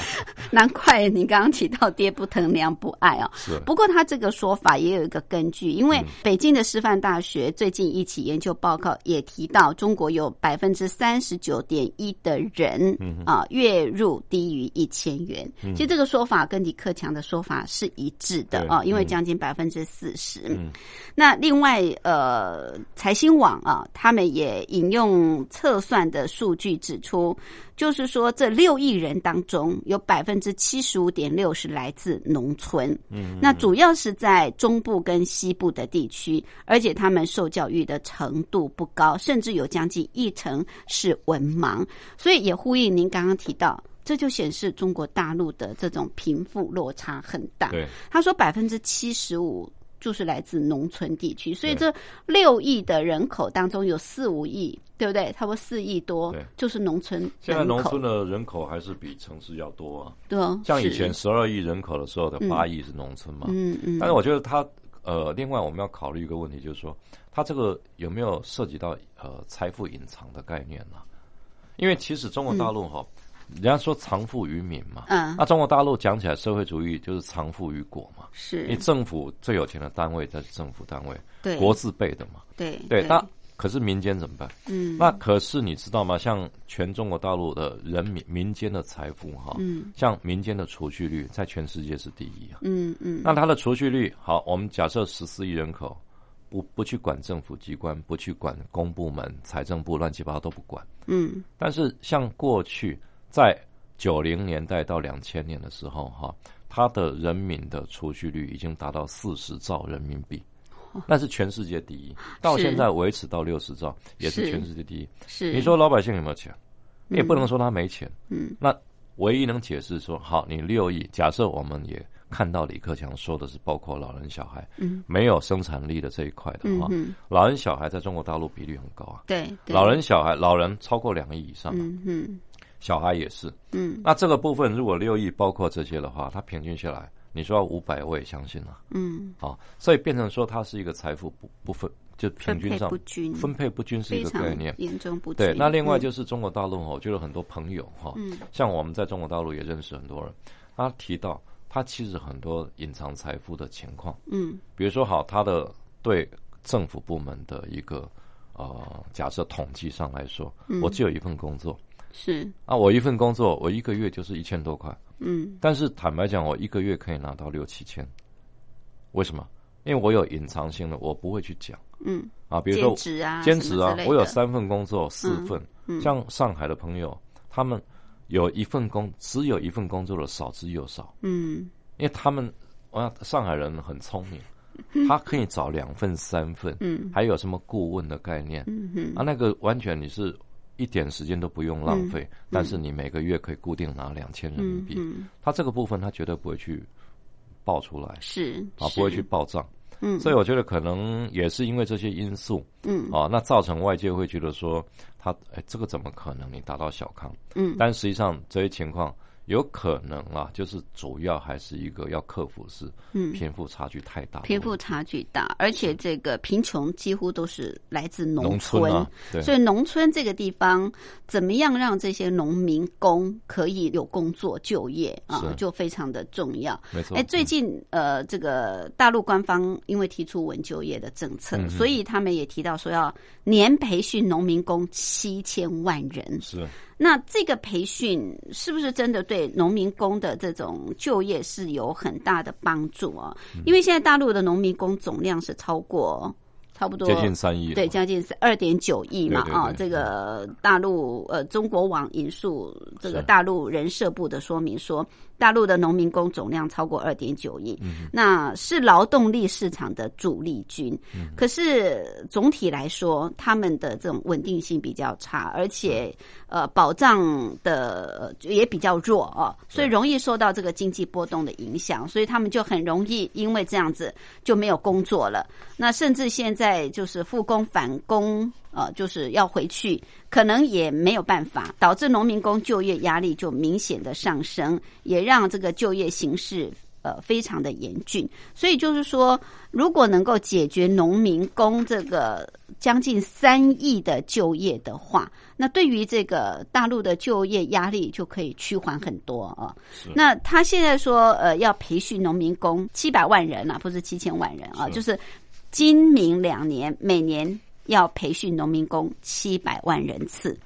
难怪你刚刚提到爹不疼娘不爱啊。是。不过他这个说法也有一个根据，因为北京的师范大学最近一起研究报告也提到，中国有百分之三十九点一的人啊月入低于一千元。其实这个说法跟李克强的说法是一致的啊，因为将近百分之四十。那另外呃，财新网。啊，他们也引用测算的数据指出，就是说这六亿人当中，有百分之七十五点六是来自农村，嗯，那主要是在中部跟西部的地区，而且他们受教育的程度不高，甚至有将近一成是文盲，所以也呼应您刚刚提到，这就显示中国大陆的这种贫富落差很大。对，他说百分之七十五。就是来自农村地区，所以这六亿的人口当中有四五亿，对不对？差不多四亿多，就是农村。现在农村的人口还是比城市要多啊。对，像以前十二亿人口的时候的八亿是农村嘛。嗯嗯。但是我觉得他呃，另外我们要考虑一个问题，就是说他这个有没有涉及到呃财富隐藏的概念呢？因为其实中国大陆哈。人家说藏富于民嘛，嗯，那中国大陆讲起来社会主义就是藏富于国嘛，是。你政府最有钱的单位才是政府单位，对，国字辈的嘛，对对。那可是民间怎么办？嗯，那可是你知道吗？像全中国大陆的人民民间的财富哈，嗯，像民间的储蓄率在全世界是第一啊，嗯嗯。那它的储蓄率好，我们假设十四亿人口。不不去管政府机关，不去管公部门、财政部，乱七八糟都不管。嗯，但是像过去在九零年代到两千年的时候，哈，它的人民的储蓄率已经达到四十兆人民币，那是全世界第一。到现在维持到六十兆，也是全世界第一。是你说老百姓有没有钱？你也不能说他没钱。嗯，那唯一能解释说，好，你六亿，假设我们也看到李克强说的是包括老人小孩，嗯，没有生产力的这一块的话，嗯老人小孩在中国大陆比例很高啊。对，对老人小孩，老人超过两亿以上，嗯嗯小孩也是。嗯那这个部分如果六亿包括这些的话，它平均下来，你说要五百，我也相信了。嗯，啊，所以变成说它是一个财富不不分，就平分配均上不均，分配不均是一个概念。严重不均。对，那另外嗯就是中国大陆哈，我觉得很多朋友哈，嗯像我们在中国大陆也认识很多人，他提到他其实很多隐藏财富的情况，嗯比如说好，他的对政府部门的一个呃，假设统计上来说，嗯我只有一份工作是。啊，我一份工作我一个月就是一千多块，嗯。但是坦白讲，我一个月可以拿到六七千，为什么？因为我有隐藏性的，我不会去讲嗯。啊，比如说兼职啊兼职啊我有三份工作，四嗯份。嗯。像上海的朋友，他们有一份工，只有一份工作的少之又少，嗯。因为他们，我想上海人很聪明，他可以找两份、三份，嗯。还有什么顾问的概念嗯嗯啊？那个完全你是一点时间都不用浪费，但是你每个月可以固定拿两千人民币，嗯嗯他这个部分他绝对不会去报出来是啊，不会去报账。嗯所以我觉得可能也是因为这些因素，嗯啊，那造成外界会觉得说他哎，这个怎么可能？你达到小康？嗯但实际上这些情况有可能啊，就是主要还是一个要克服是嗯。贫富差距太大贫富差距大，而且这个贫穷几乎都是来自农村，啊，对，所以农村这个地方怎么样让这些农民工可以有工作就业啊，就非常的重要。没错。哎，最嗯近呃，这个大陆官方因为提出稳就业的政策，嗯。所以他们也提到说要年培训农民工七千万人。是那这个培训是不是真的对农民工的这种就业是有很大的帮助啊？嗯因为现在大陆的农民工总量是超过差不多接近三亿，对，将近是二点九亿嘛啊！这个大陆呃，中国网引述这个大陆人社部的说明说，大陆的农民工总量超过二点九亿，嗯那是劳动力市场的主力军。嗯可是总体来说，他们的这种稳定性比较差，而且呃，保障的呃也比较弱哦，所以容易受到这个经济波动的影响，所以他们就很容易因为这样子就没有工作了。那甚至现在就是复工返工，呃，就是要回去，可能也没有办法，导致农民工就业压力就明显的上升，也让这个就业形势。呃，非常的严峻，所以就是说，如果能够解决农民工这个将近三亿的就业的话，那对于这个大陆的就业压力就可以趋缓很多啊。是那他现在说，呃，要培训农民工七百万人啊，不是七千万人啊，是就是今明两年每年要培训农民工七百万人次。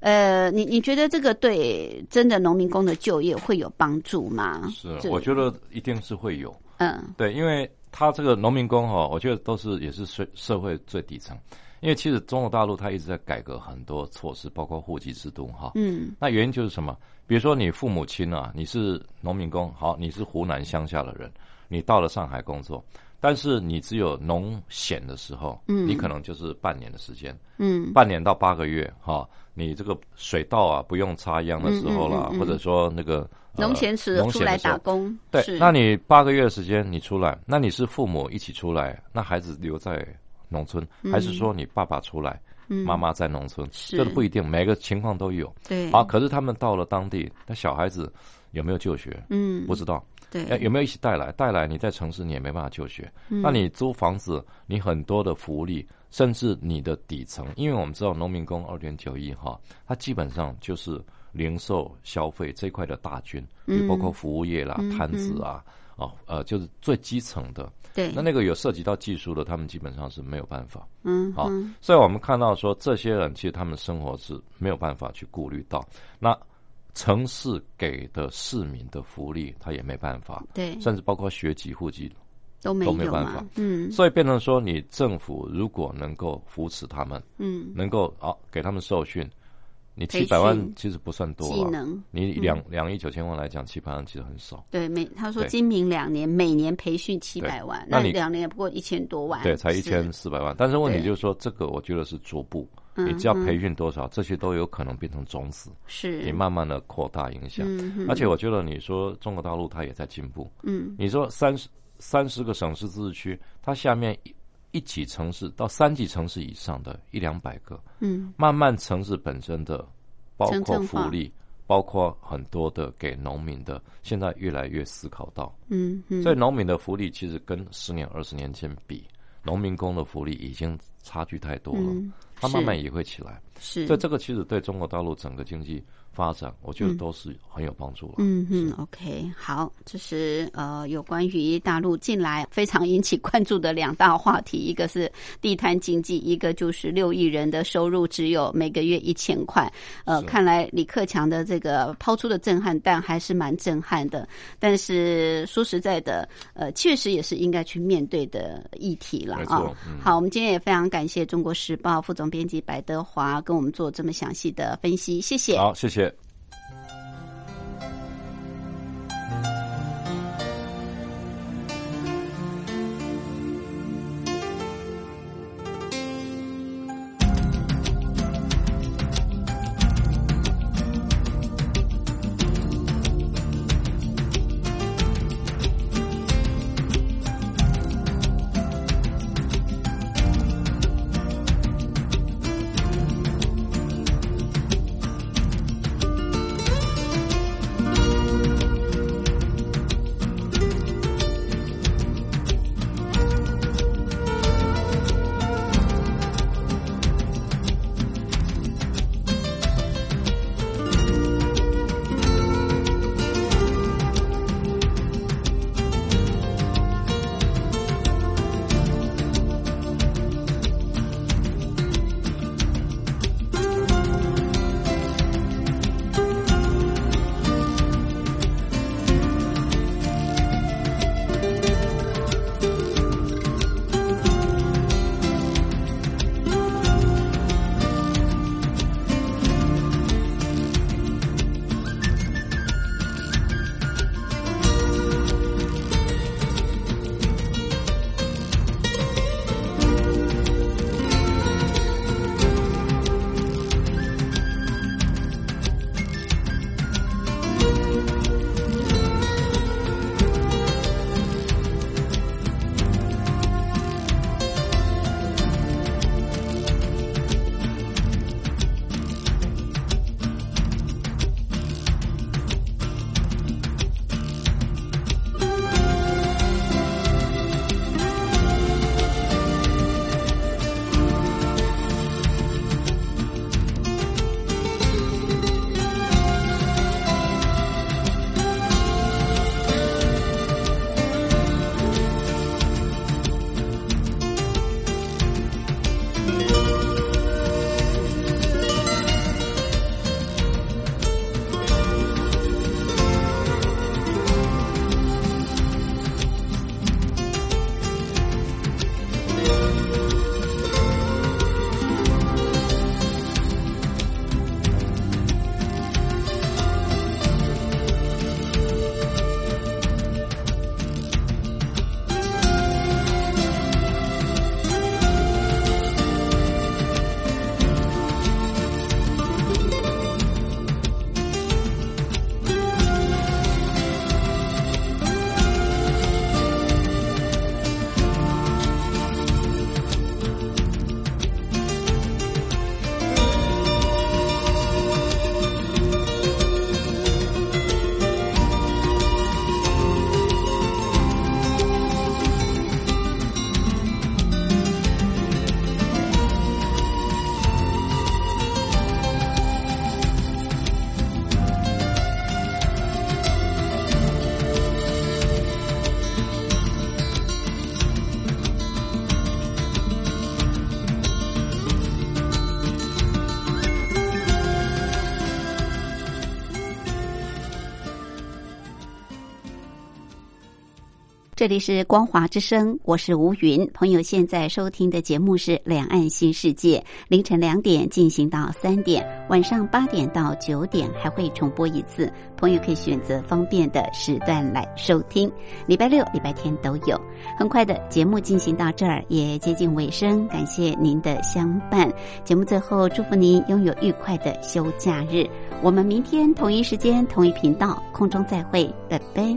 呃，你你觉得这个对真的农民工的就业会有帮助吗？是，我觉得一定是会有，嗯对，因为他这个农民工哈，我觉得都是也是社社会最底层，因为其实中国大陆它一直在改革很多措施，包括户籍制度哈，嗯那原因就是什么？比如说你父母亲啊，你是农民工，好，你是湖南乡下的人，你到了上海工作，但是你只有农险的时候，嗯。你可能就是半年的时间，嗯。半年到八个月哈，你这个水稻啊不用插秧的时候啦，嗯嗯嗯嗯。或者说那个呃农闲时出来打工，对，那你八个月的时间你出来，那你是父母一起出来，那孩子留在农村，还是说你爸爸出来，嗯。妈妈在农村？这个不一定，每个情况都有。对。啊，可是他们到了当地，那小孩子有没有就学？嗯。不知道。对呃有没有一起带来？带来你在城市你也没办法就学。嗯那你租房子，你很多的福利，甚至你的底层，因为我们知道农民工二点九亿哈，它基本上就是零售消费这一块的大军，嗯也包括服务业啦、嗯摊子啊，哦呃，就是最基层的。对那那个有涉及到技术的，他们基本上是没有办法。好嗯好所以我们看到说，这些人其实他们生活是没有办法去顾虑到。那城市给的市民的福利，他也没办法，对。甚至包括学籍、户籍，都没都没办法，嗯，所以变成说，你政府如果能够扶持他们，嗯，能够啊给他们受训。你七百万其实不算多技能，你两两亿九千万来讲，七百万其实很少。对，每他说今明两年每年培训七百万，那你两年也不过一千多万，对，才一千四百万。但是问题就是说，这个我觉得是逐步，你只要培训多少，这些都有可能变成种子，是。你慢慢的扩大影响。而且我觉得你说中国大陆它也在进步，嗯，你说三十三十个省市自治区，它下面。一级城市到三级城市以上的一两百个，嗯，慢慢城市本身的，包括福利，包括很多的给农民的，现在越来越思考到，嗯嗯，所以农民的福利其实跟十年、二十年前比，农民工的福利已经差距太多了，它慢慢也会起来，是，所以这个其实对中国大陆整个经济。发展，我觉得都是很有帮助了。嗯嗯，OK，好，这是呃有关于大陆近来非常引起关注的两大话题，一个是地摊经济，一个就是六亿人的收入只有每个月一千块。呃，看来李克强的这个抛出的震撼弹还是蛮震撼的。但是说实在的，呃，确实也是应该去面对的议题了啊。好，我们今天也非常感谢中国时报副总编辑白德华跟我们做这么详细的分析，谢谢。好，谢谢。这里是光华之声，我是吴云。朋友现在收听的节目是《两岸新世界》，凌晨两点进行到三点，晚上八点到九点还会重播一次。朋友可以选择方便的时段来收听，礼拜六、礼拜天都有。很快的节目进行到这儿也接近尾声，感谢您的相伴。节目最后祝福您拥有愉快的休假日。我们明天同一时间、同一频道空中再会，拜拜。